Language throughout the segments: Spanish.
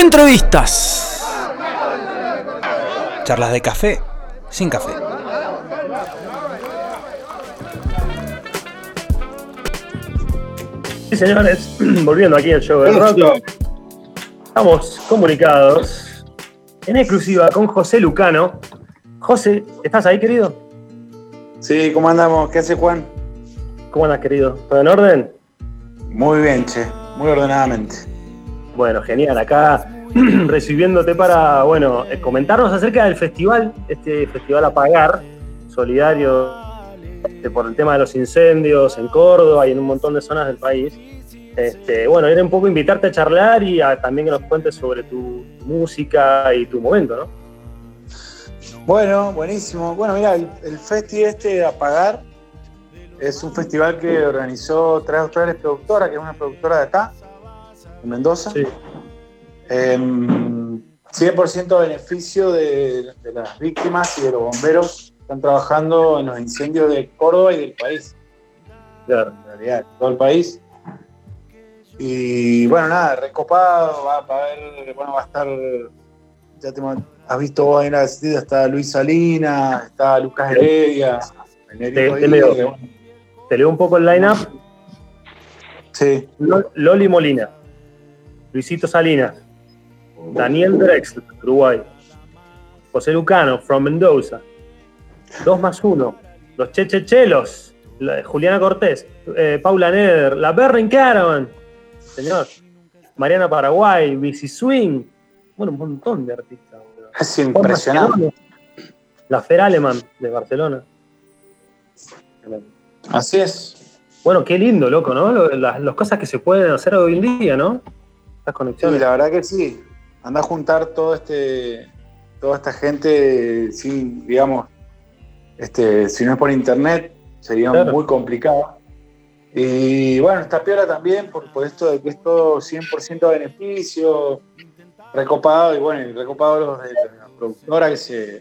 Entrevistas. Charlas de café sin café. Sí, señores, volviendo aquí al show de rock. Estamos comunicados en exclusiva con José Lucano. José, ¿estás ahí, querido? Sí, ¿cómo andamos? ¿Qué hace Juan? ¿Cómo andas, querido? ¿Todo en orden? Muy bien, che, muy ordenadamente. Bueno, genial. Acá recibiéndote para, bueno, eh, comentarnos acerca del festival, este festival Apagar, solidario este, por el tema de los incendios en Córdoba y en un montón de zonas del país. Este, bueno, era un poco invitarte a charlar y a, también que nos cuentes sobre tu música y tu momento, ¿no? Bueno, buenísimo. Bueno, mira, el, el festi este de Apagar es un festival que organizó Tres Australes Productora, que es una productora de acá, en Mendoza. Sí. Em, 100% beneficio de, de las víctimas y de los bomberos que están trabajando en los incendios de Córdoba y del país. Claro. en realidad, todo el país. Y bueno, nada, recopado, va, va a haber, bueno, va a estar, ya te, has visto vos en la está Luis Salinas, está Lucas Heredia, Te- te leo. Te leo un poco el line-up. Sí, Lo- Loli Molina, Luisito Salinas, Daniel Drexler, Uruguay, José Lucano, from Mendoza, 2 más 1, los Chechechelos, Juliana Cortés, eh, Paula Neder, la Berrin Caravan, señor, Mariana Paraguay, Bici Swing, bueno, un montón de artistas. boludo. es impresionante. La Fer Aleman de Barcelona. Así es. Bueno, qué lindo, loco, ¿no? Las cosas que se pueden hacer hoy en día, ¿no? Estas Sí, la verdad que sí. Anda a juntar todo este, toda esta gente sin, digamos, este, si no es por internet, sería Claro. muy complicado. Y bueno, está piola también por, por esto de que es todo 100% a beneficio, recopado, y bueno, y recopado los de la productora que se,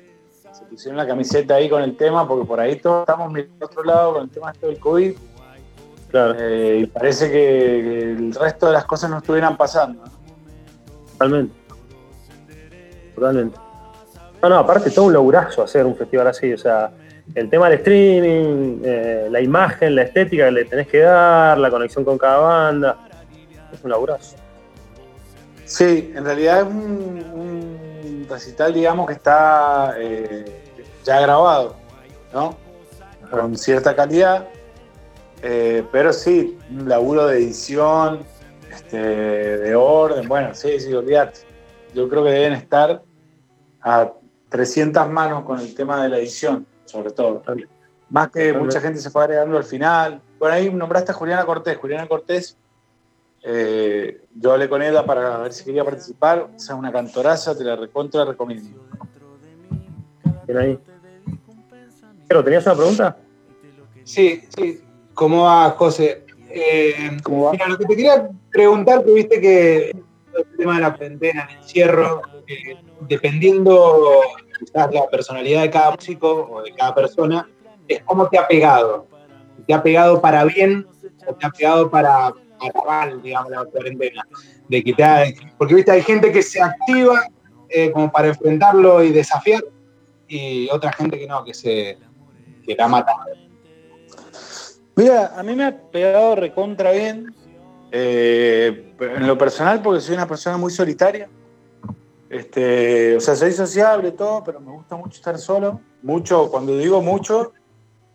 se pusieron la camiseta ahí con el tema, porque por ahí todos estamos mirando otro lado con el tema este del COVID, Claro, eh, y parece que, que el resto de las cosas no estuvieran pasando. totalmente. Totalmente. No, no, aparte todo un laburazo hacer un festival así, o sea, el tema del streaming, eh, la imagen, la estética que le tenés que dar, la conexión con cada banda, es un laburazo. Sí, en realidad es un, un recital, digamos, que está eh, ya grabado, ¿no? Con cierta calidad, eh, pero sí, un laburo de edición, este, de orden, bueno, sí, sí, olvídate. Yo creo que deben estar a 300 manos con el tema de la edición, sobre todo. Más que mucha gente se fue agregando al final. Bueno, ahí nombraste a Juliana Cortés. Juliana Cortés, eh, yo hablé con ella para ver si quería participar. Esa es una cantoraza, te la recontra recomiendo. Ahí. Pero, ¿tenías una pregunta? Sí, sí. ¿Cómo va, José? Eh, ¿Cómo va? Mira, lo que te quería preguntar, que viste que el tema de la cuarentena, el encierro, eh, dependiendo quizás la personalidad de cada músico o de cada persona, es cómo te ha pegado. ¿Te ha pegado para bien o te ha pegado para, para mal, digamos, la cuarentena? De que te ha- porque viste, hay gente que se activa eh, como para enfrentarlo y desafiar, y otra gente que no, que se que la mata. Mira, a mí me ha pegado recontra bien. eh, en lo personal, porque soy una persona muy solitaria. Este, o sea, soy sociable, todo, pero me gusta mucho estar solo. Mucho, cuando digo mucho,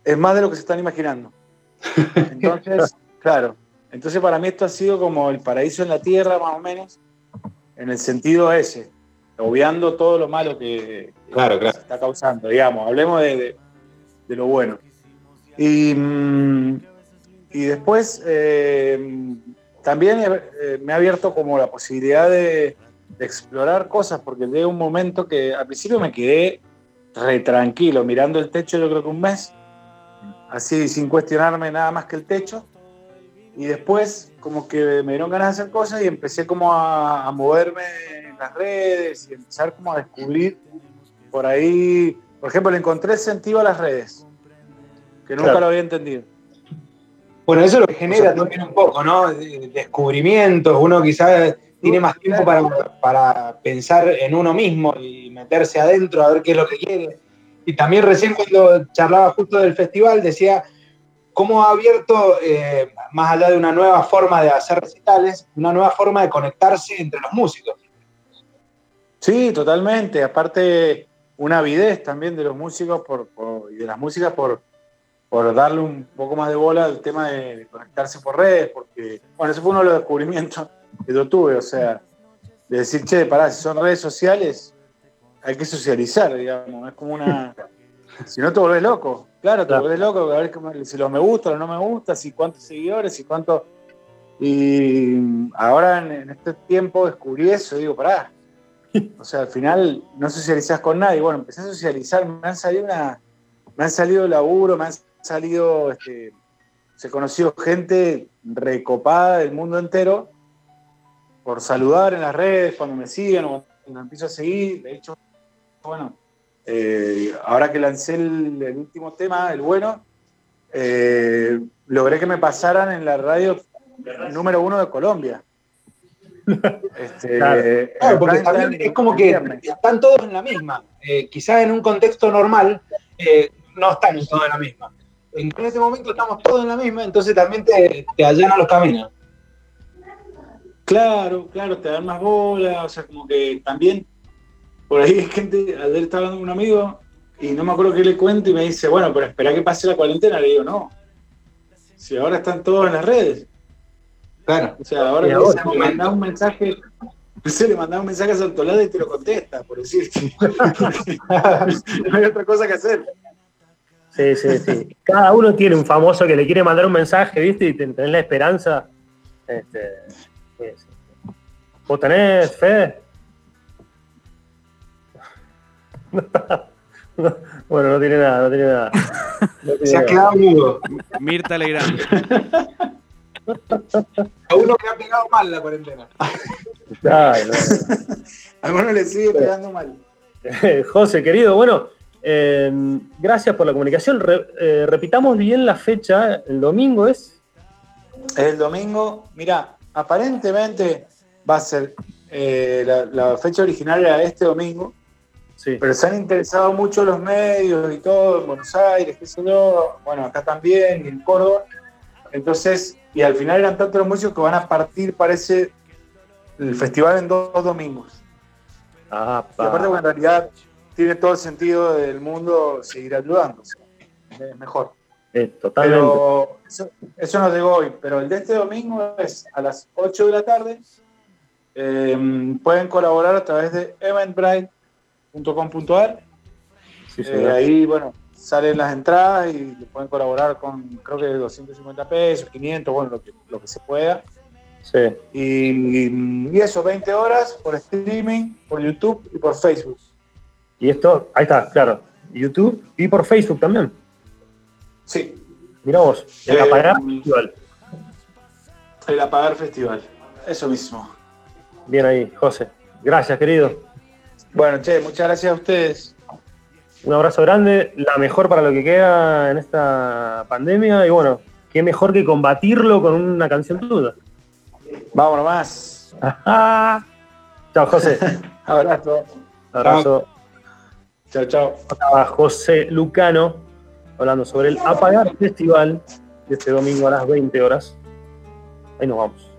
es más de lo que se están imaginando. Entonces, claro. Entonces, para mí esto ha sido como el paraíso en la tierra, más o menos, en el sentido ese, obviando todo lo malo que, Claro, claro. se está causando, digamos. Hablemos de, de- de lo bueno. Y, y después eh, también eh, me ha abierto como la posibilidad de, de explorar cosas, porque llega un momento que al principio me quedé re tranquilo, mirando el techo yo creo que un mes, así sin cuestionarme nada más que el techo. Y después como que me dieron ganas de hacer cosas y empecé como a, a moverme en las redes y empezar como a descubrir por ahí, por ejemplo, le encontré sentido a las redes, que nunca Claro. lo había entendido. Bueno, eso es lo que genera O sea, también un poco, ¿no? De- de- Descubrimientos, uno quizás tiene más tiempo para, para pensar en uno mismo y meterse adentro a ver qué es lo que quiere. Y también recién cuando charlaba justo del festival decía cómo ha abierto, eh, más allá de una nueva forma de hacer recitales, una nueva forma de conectarse entre los músicos. Sí, totalmente. Aparte, una avidez también de los músicos por, por- y de las músicas por, por darle un poco más de bola al tema de, conectarse por redes, porque, bueno, ese fue uno de los descubrimientos que yo tuve, o sea, de decir, che, pará, si son redes sociales, hay que socializar, digamos, es como una... Si no te volvés loco, claro, te Claro. volvés loco, a ver si los me gusta, los no me gusta, si cuántos seguidores, si cuánto... Y ahora en, en este tiempo descubrí eso, digo, pará, o sea, al final no socializás con nadie. Bueno, empecé a socializar, me han salido una, me han salido laburo, me han salido, este, se conocido gente recopada del mundo entero por saludar en las redes, cuando me siguen o cuando empiezo a seguir. De hecho, bueno, eh, ahora que lancé el, el último tema, el bueno, eh, logré que me pasaran en la radio número uno de Colombia. Este, Claro. porque también es como que están todos en la misma. Eh, quizás en un contexto normal eh, no están todos en la misma. En este momento estamos todos en la misma, entonces también te, te allanan los caminos. Claro, claro, te dan más bola, o sea, como que también por ahí hay gente, ayer estaba hablando con un amigo y no me acuerdo qué le cuento y me dice, bueno, pero espera que pase la cuarentena, le digo, no. Si ahora están todos en las redes, Claro. o sea, ahora, le mandás un mensaje, no sé, le mandás un mensaje a Santolada y te lo contesta, por decirte. no hay otra cosa que hacer. Sí, sí, sí. Cada uno tiene un famoso que le quiere mandar un mensaje, ¿viste? Y ten- tenés la esperanza. Este. ¿Vos tenés fe? bueno, no tiene nada, no tiene nada. No tiene Se ha quedado mudo. Mirta Legrand. A uno que ha pegado mal la cuarentena. Ay, no. A alguno le sigue pegando mal. José, querido, bueno, eh, gracias por la comunicación. Re- eh, repitamos bien la fecha. El domingo es. Es el domingo. Mira, aparentemente va a ser. eh, la, la fecha original era este domingo, Sí. pero se han interesado mucho los medios y todo, en Buenos Aires, qué sé yo, bueno, acá también, y en Córdoba. Entonces, y al final eran tantos los músicos que van a partir, parece, el festival en dos, dos domingos. Ah, Y aparte, porque en realidad tiene todo el sentido del mundo seguir sea, es mejor. eh, totalmente. Pero eso, eso no llegó hoy. Pero el de este domingo es a las 8 de la tarde. Eh, pueden colaborar a través de eventbrite.com.ar. Sí, Eh, ahí, bueno, salen las entradas y pueden colaborar con, creo que 250 pesos, 500, bueno, lo que, lo que se pueda. Sí. Y, y eso, 20 horas por streaming, por YouTube y por Facebook. Y esto, ahí está, claro. YouTube y por Facebook también. Sí, Mirá vos, el Eh, apagar festival. el Apagar Festival. Eso mismo. Bien ahí, José. Gracias, querido. Bueno, che, muchas gracias a ustedes. Un abrazo grande, la mejor para lo que queda en esta pandemia. Y bueno, qué mejor que combatirlo con una canción tuya. Vamos nomás. Chao, José. Abrazo. Abrazo. Chao, chao. Acá José Lucano hablando sobre el Apagar Festival de este domingo a las 20 horas. Ahí nos vamos.